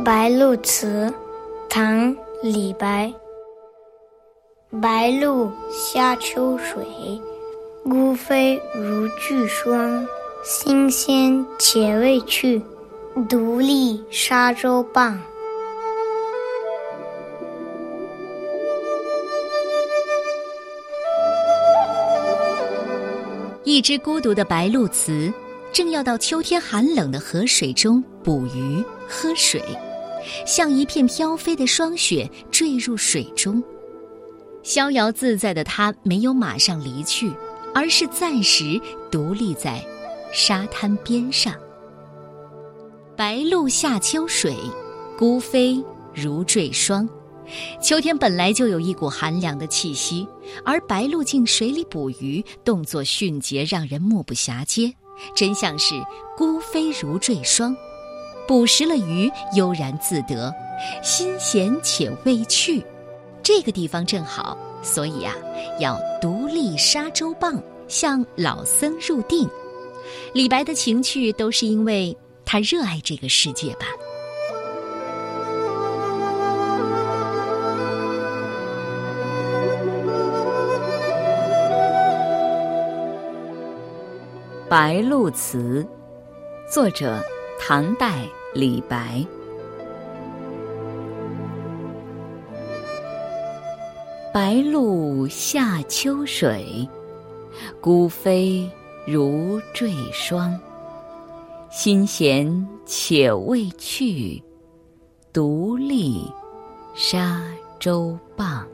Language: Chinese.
《白鹭词》唐·李白。白鹭下秋水，孤飞如巨霜。新鲜且未去，独立沙洲傍。一只孤独的白鹭鹚，正要到秋天寒冷的河水中捕鱼喝水，像一片飘飞的霜雪坠入水中。逍遥自在的它没有马上离去，而是暂时独立在沙滩边上。白鹭下秋水，孤飞如坠霜。秋天本来就有一股寒凉的气息，而白鹭进水里捕鱼，动作迅捷，让人目不暇接，真像是孤飞如坠霜。捕食了鱼，悠然自得，心闲且未去。这个地方正好，所以啊，要独立沙洲傍，向老僧入定。李白的情趣，都是因为他热爱这个世界吧。《白鹭词》，作者唐代李白。白鹭下秋水，孤飞如坠霜。心闲且未去，独立沙洲傍。